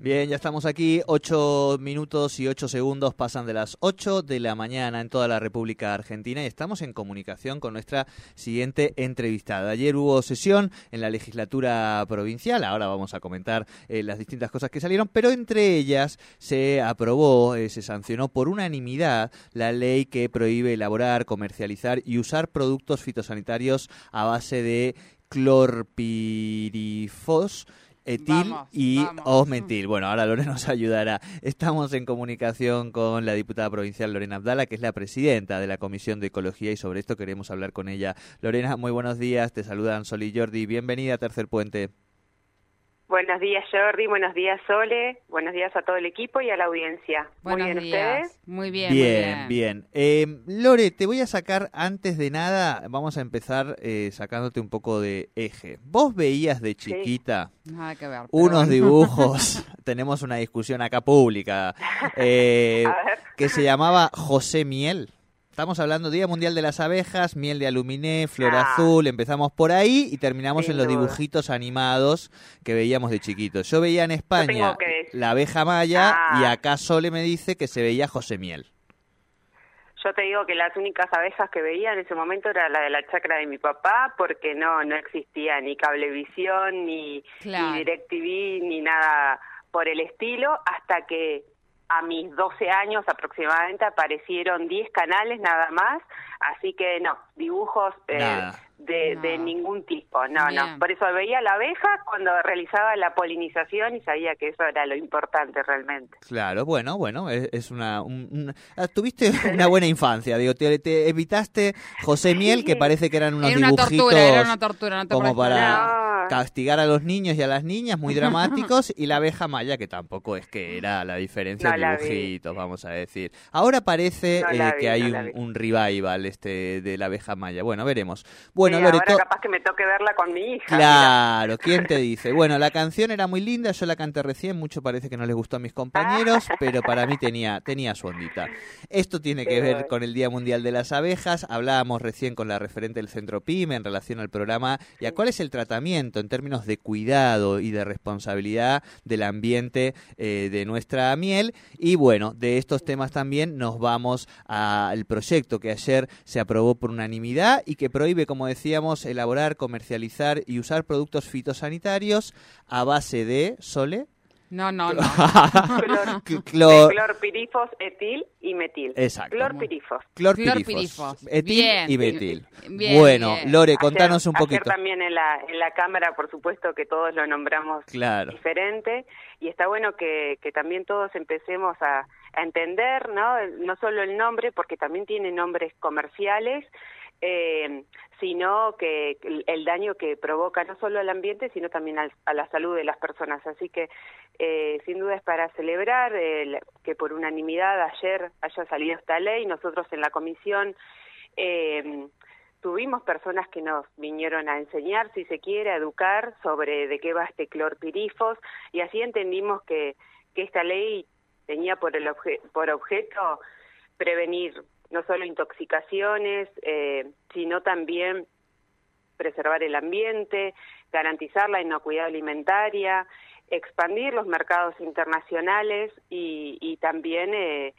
Bien, ya estamos aquí. Ocho minutos y ocho segundos pasan de las ocho de la mañana en toda la República Argentina y estamos en comunicación con nuestra siguiente entrevistada. Ayer hubo sesión en la legislatura provincial. Ahora vamos a comentar eh, las distintas cosas que salieron, pero entre ellas se aprobó, eh, se sancionó por unanimidad la ley que prohíbe elaborar, comercializar y usar productos fitosanitarios a base de clorpirifos etil y osmetil. Bueno, ahora Lorena nos ayudará. Estamos en comunicación con la diputada provincial Lorena Abdala, que es la presidenta de la Comisión de Ecología y sobre esto queremos hablar con ella. Lorena, muy buenos días. Te saludan Sol y Jordi. Bienvenida a Tercer Puente. Buenos días Jordi, buenos días Sole, buenos días a todo el equipo y a la audiencia. Buenos muy bien días. ustedes. Muy bien. Bien, bien. Eh, Lore, te voy a sacar antes de nada, vamos a empezar eh, sacándote un poco de eje. ¿Vos veías de chiquita Nada que ver. pero unos dibujos? tenemos una discusión acá pública eh, A ver. que se llamaba José Miel. Estamos hablando Día Mundial de las Abejas, miel de aluminé, flor Ah. azul, empezamos por ahí y terminamos en los duda. dibujitos animados que veíamos de chiquitos. Yo veía en España que la abeja maya Ah. y acá Sole me dice que se veía José Miel. Yo te digo que las únicas abejas que veía en ese momento era la de la chacra de mi papá, porque no no existía ni cablevisión, ni, Claro. ni DirecTV, ni nada por el estilo, hasta que a mis 12 años aproximadamente aparecieron 10 canales nada más, así que no, dibujos eh. De, No. de ningún tipo, no, Bien. no. Por eso veía la abeja cuando realizaba la polinización y sabía que eso era lo importante realmente. Claro, bueno, bueno, es, es una... un- un- ah, tuviste una buena infancia, digo, te, te evitaste José Miel, que parece que eran unos Era una dibujitos tortura, era una tortura. No te como para No. castigar a los niños y a las niñas, muy dramáticos, y la abeja maya, que tampoco es que era la diferencia No de vi. dibujitos, vamos a decir. Ahora parece No eh, la que vi, hay no un, vi. un revival este de la abeja maya. Bueno, veremos. Bueno, Sí, Lore, ahora capaz que me toque verla con mi hija. Claro, ¿quién te dice? Bueno, la canción era muy linda, yo la canté recién, mucho parece que no les gustó a mis compañeros, pero para mí tenía, tenía su ondita. Esto tiene que ver bueno. con el Día Mundial de las Abejas, hablábamos recién con la referente del Centro PYME en relación al programa y a cuál es el tratamiento en términos de cuidado y de responsabilidad del ambiente eh, de nuestra miel. Y bueno, de estos temas también nos vamos al proyecto que ayer se aprobó por unanimidad y que prohíbe, como decíamos, elaborar, comercializar y usar productos fitosanitarios a base de sole. No, no, no. Clor- clor- clorpirifos, etil y metil. Exacto. Clorpirifos. Clorpirifos, Clorpirifos. etil Bien. y metil. Bien, bueno, bien. Lore, Ayer- contanos un ayer poquito. también en la, en la Cámara, por supuesto, que todos lo nombramos Claro. diferente y está bueno que, que también todos empecemos a, a entender, ¿no? No solo el nombre, porque también tiene nombres comerciales, eh, sino que el, daño que provoca no solo al ambiente, sino también al- a la salud de las personas. Así que, eh, sin duda es para celebrar el- que por unanimidad ayer haya salido esta ley. Nosotros en la comisión eh, tuvimos personas que nos vinieron a enseñar, si se quiere, a educar sobre de qué va este clorpirifos y así entendimos que, que esta ley tenía por, el obje- por objeto prevenir no solo intoxicaciones, eh, sino también preservar el ambiente, garantizar la inocuidad alimentaria, expandir los mercados internacionales y, y también eh,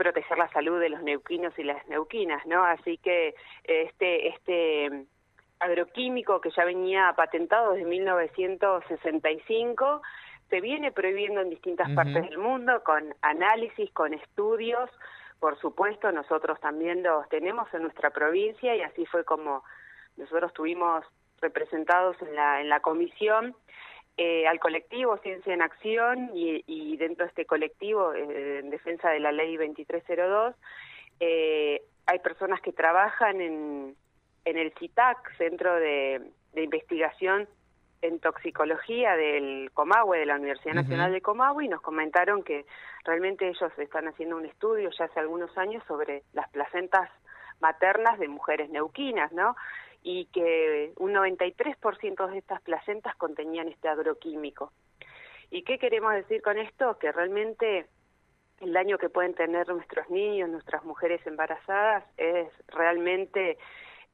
proteger la salud de los neuquinos y las neuquinas, ¿no? Así que este este mm, agroquímico que ya venía patentado desde 1965 se viene prohibiendo en distintas partes del mundo con análisis, con estudios. Por supuesto, nosotros también los tenemos en nuestra provincia y así fue como nosotros estuvimos representados en la en la comisión eh, al colectivo Ciencia en Acción y, y dentro de este colectivo eh, en defensa de la ley 2302 eh, hay personas que trabajan en, en el CITAC, Centro de Investigación en Toxicología del Comahue, de la Universidad. Nacional de Comahue, y nos comentaron que realmente ellos están haciendo un estudio ya hace algunos años sobre las placentas maternas de mujeres neuquinas, ¿no? y que un 93% de estas placentas contenían este agroquímico. ¿Y qué queremos decir con esto? Que realmente el daño que pueden tener nuestros niños, nuestras mujeres embarazadas, es realmente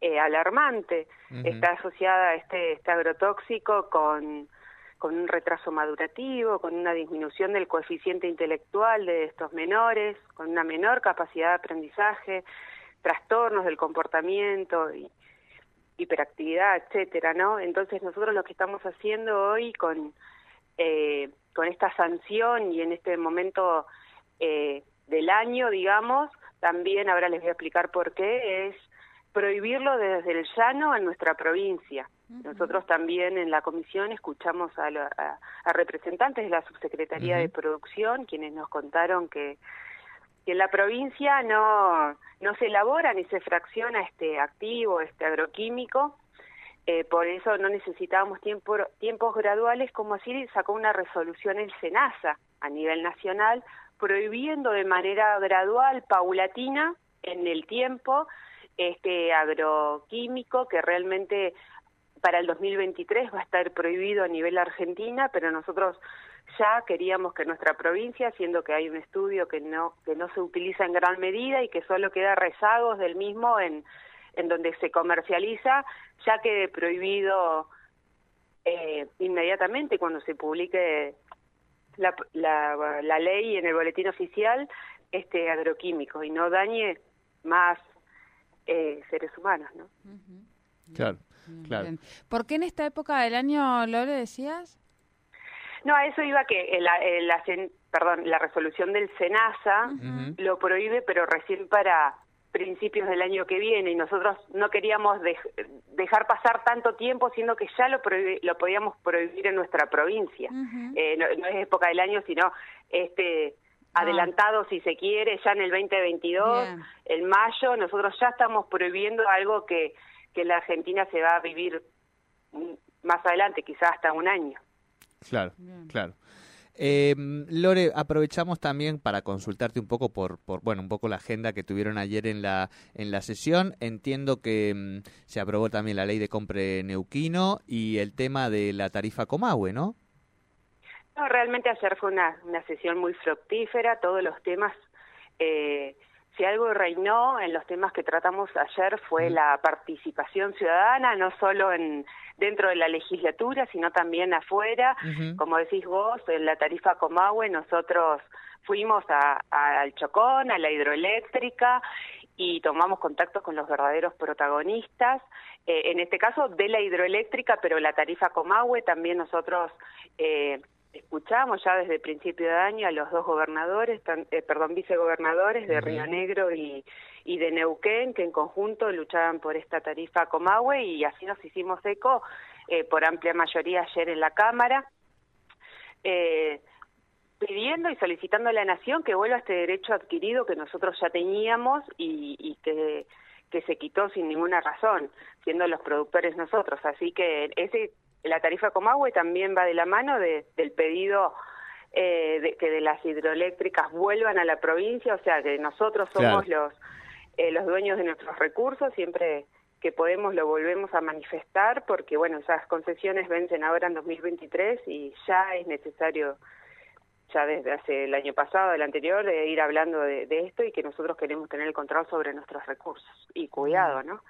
eh, alarmante. Está asociada este, este agrotóxico con, con un retraso madurativo, con una disminución del coeficiente intelectual de estos menores, con una menor capacidad de aprendizaje, trastornos del comportamiento y hiperactividad, etcétera, ¿no? Entonces nosotros lo que estamos haciendo hoy con eh, con esta sanción y en este momento eh, del año, digamos, también ahora les voy a explicar por qué es prohibirlo desde el llano en nuestra provincia. Nosotros también en la comisión escuchamos a, a- a representantes de la subsecretaría de producción quienes nos contaron que que en la provincia no, no se elabora ni se fracciona este activo, este agroquímico, eh, por eso no necesitábamos tiempo, tiempos graduales, como así sacó una resolución el SENASA a nivel nacional, prohibiendo de manera gradual, paulatina, en el tiempo, este agroquímico que realmente para el 2023 va a estar prohibido a nivel Argentina, pero nosotros ya queríamos que nuestra provincia, siendo que hay un estudio que no que no se utiliza en gran medida y que solo queda rezagos del mismo en en donde se comercializa, ya quede prohibido eh, inmediatamente cuando se publique la, la, la ley en el boletín oficial este agroquímico y no dañe más eh, seres humanos, ¿no? Claro, Bien, claro. ¿Por qué en esta época del año, Lore, decías? No, a eso iba que la, eh, la sen- perdón, la resolución del SENASA lo prohíbe, pero recién para principios del año que viene y nosotros no queríamos dej- dejar pasar tanto tiempo, siendo que ya lo, prohibi- lo podíamos prohibir en nuestra provincia. Eh, no, no es época del año, sino este. Adelantado, si se quiere, ya en el 2022, Bien. en mayo, nosotros ya estamos prohibiendo algo que, que la Argentina se va a vivir más adelante, quizás hasta un año. Claro, Bien. claro. Eh, Lore, aprovechamos también para consultarte un poco por, por, bueno, un poco la agenda que tuvieron ayer en la en la sesión. Entiendo que mm, se aprobó también la ley de compre neuquino y el tema de la tarifa Comahue, ¿no? No, realmente ayer fue una, una sesión muy fructífera, todos los temas, eh, si algo reinó en los temas que tratamos ayer fue la participación ciudadana, no solo en dentro de la legislatura, sino también afuera. Como decís vos, en la tarifa Comahue nosotros fuimos a- a- al Chocón, a la hidroeléctrica y tomamos contacto con los verdaderos protagonistas, eh, en este caso de la hidroeléctrica, pero la tarifa Comahue también nosotros eh, escuchamos ya desde el principio de año a los dos gobernadores, tan- eh, perdón, vicegobernadores de. Río Negro y, y de Neuquén, que en conjunto luchaban por esta tarifa Comahue y así nos hicimos eco eh, por amplia mayoría ayer en la Cámara. Eh, pidiendo y solicitando a la Nación que vuelva este derecho adquirido que nosotros ya teníamos y, y que, que se quitó sin ninguna razón, siendo los productores nosotros. Así que ese la tarifa Comahue también va de la mano de, del pedido eh, de que de las hidroeléctricas vuelvan a la provincia, o sea, que nosotros somos Claro. los, eh, los dueños de nuestros recursos, siempre que podemos lo volvemos a manifestar, porque bueno, esas concesiones vencen ahora en 2023 y ya es necesario ya desde hace el año pasado, el anterior, de ir hablando de, de esto y que nosotros queremos tener el control sobre nuestros recursos y cuidado, ¿no?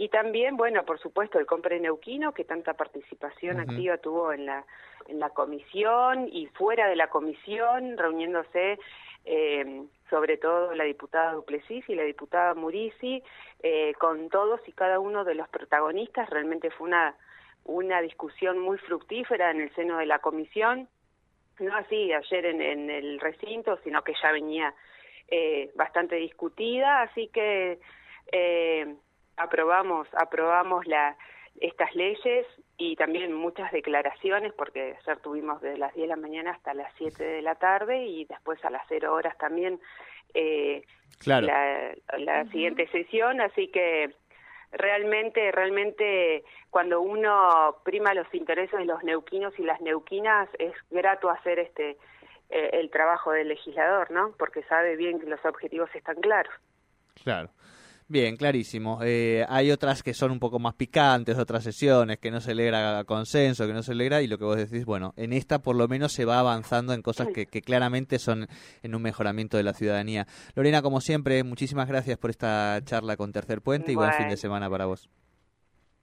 Y también, bueno, por supuesto, el compre neuquino, que tanta participación activa tuvo en la, en la comisión y fuera de la comisión, reuniéndose eh, sobre todo la diputada Duplessis y la diputada Murisi, eh, con todos y cada uno de los protagonistas. Realmente fue una, una discusión muy fructífera en el seno de la comisión. No así ayer en, en el recinto, sino que ya venía eh, bastante discutida, así que eh, aprobamos aprobamos la, estas leyes y también muchas declaraciones, porque ayer tuvimos desde las 10 de la mañana hasta las 7 de la tarde y después a las 0 horas también eh, Claro. la, la siguiente sesión, así que realmente, realmente cuando uno prima los intereses de los neuquinos y las neuquinas es grato hacer este eh, el trabajo del legislador, ¿no? Porque sabe bien que los objetivos están claros. Claro. Bien, clarísimo. Eh, hay otras que son un poco más picantes, otras sesiones que no se alegra consenso, que no se alegra, y lo que vos decís, bueno, en esta por lo menos se va avanzando en cosas que, que claramente son en un mejoramiento de la ciudadanía. Lorena, como siempre, muchísimas gracias por esta charla con Tercer Puente y buen fin de semana para vos.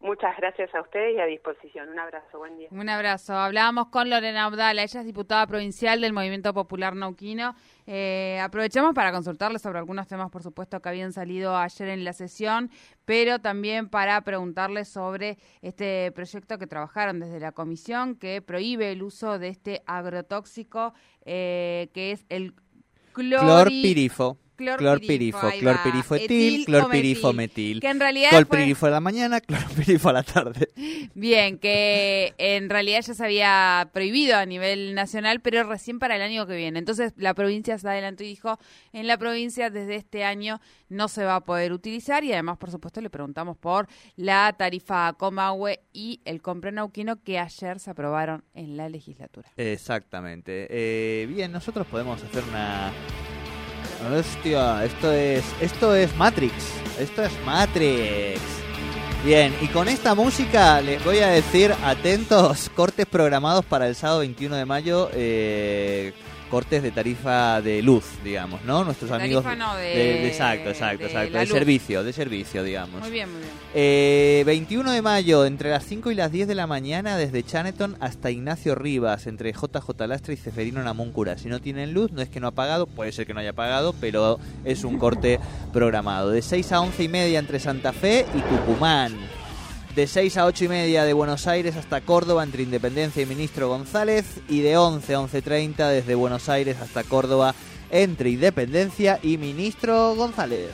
Muchas gracias a ustedes y a disposición. Un abrazo, buen día. Un abrazo. Hablábamos con Lorena Abdala, ella es diputada provincial del Movimiento Popular Nauquino. Eh, aprovechamos para consultarle sobre algunos temas, por supuesto, que habían salido ayer en la sesión, pero también para preguntarle sobre este proyecto que trabajaron desde la comisión que prohíbe el uso de este agrotóxico eh, que es el clori- Clorpirifo. Clorpirifo, Clorpirifo, ahí va. clorpirifo etil, Etil o clorpirifo metil. metil. Que en realidad fue- Clorpirifo a la mañana, clorpirifo a la tarde. Bien, que en realidad ya se había prohibido a nivel nacional, pero recién para el año que viene. Entonces la provincia se adelantó y dijo, en la provincia desde este año no se va a poder utilizar y además, por supuesto, le preguntamos por la tarifa Comahue y el compra nauquino que ayer se aprobaron en la legislatura. Exactamente. Eh, bien, nosotros podemos hacer una... Hostia, esto es, esto es Matrix. Esto es Matrix. Bien, y con esta música les voy a decir, atentos, cortes programados para el sábado 21 de mayo, eh, cortes de tarifa de luz, digamos, ¿no? Nuestros amigos... no, de- exacto, exacto, de exacto. la De luz. servicio, de servicio, digamos. Muy bien, muy bien. Eh, 21 de mayo, entre las 5 y las 10 de la mañana, desde Chaneton hasta Ignacio Rivas, entre JJ Lastra y Ceferino Namuncura. Si no tienen luz, no es que no ha pagado, puede ser que no haya pagado, pero es un corte programado. De 6 a 11 y media entre Santa Fe y Tucumán. De 6 a 8 y media de Buenos Aires hasta Córdoba entre Independencia y Ministro González. Y de 11 a 11.30 desde Buenos Aires hasta Córdoba entre Independencia y Ministro González.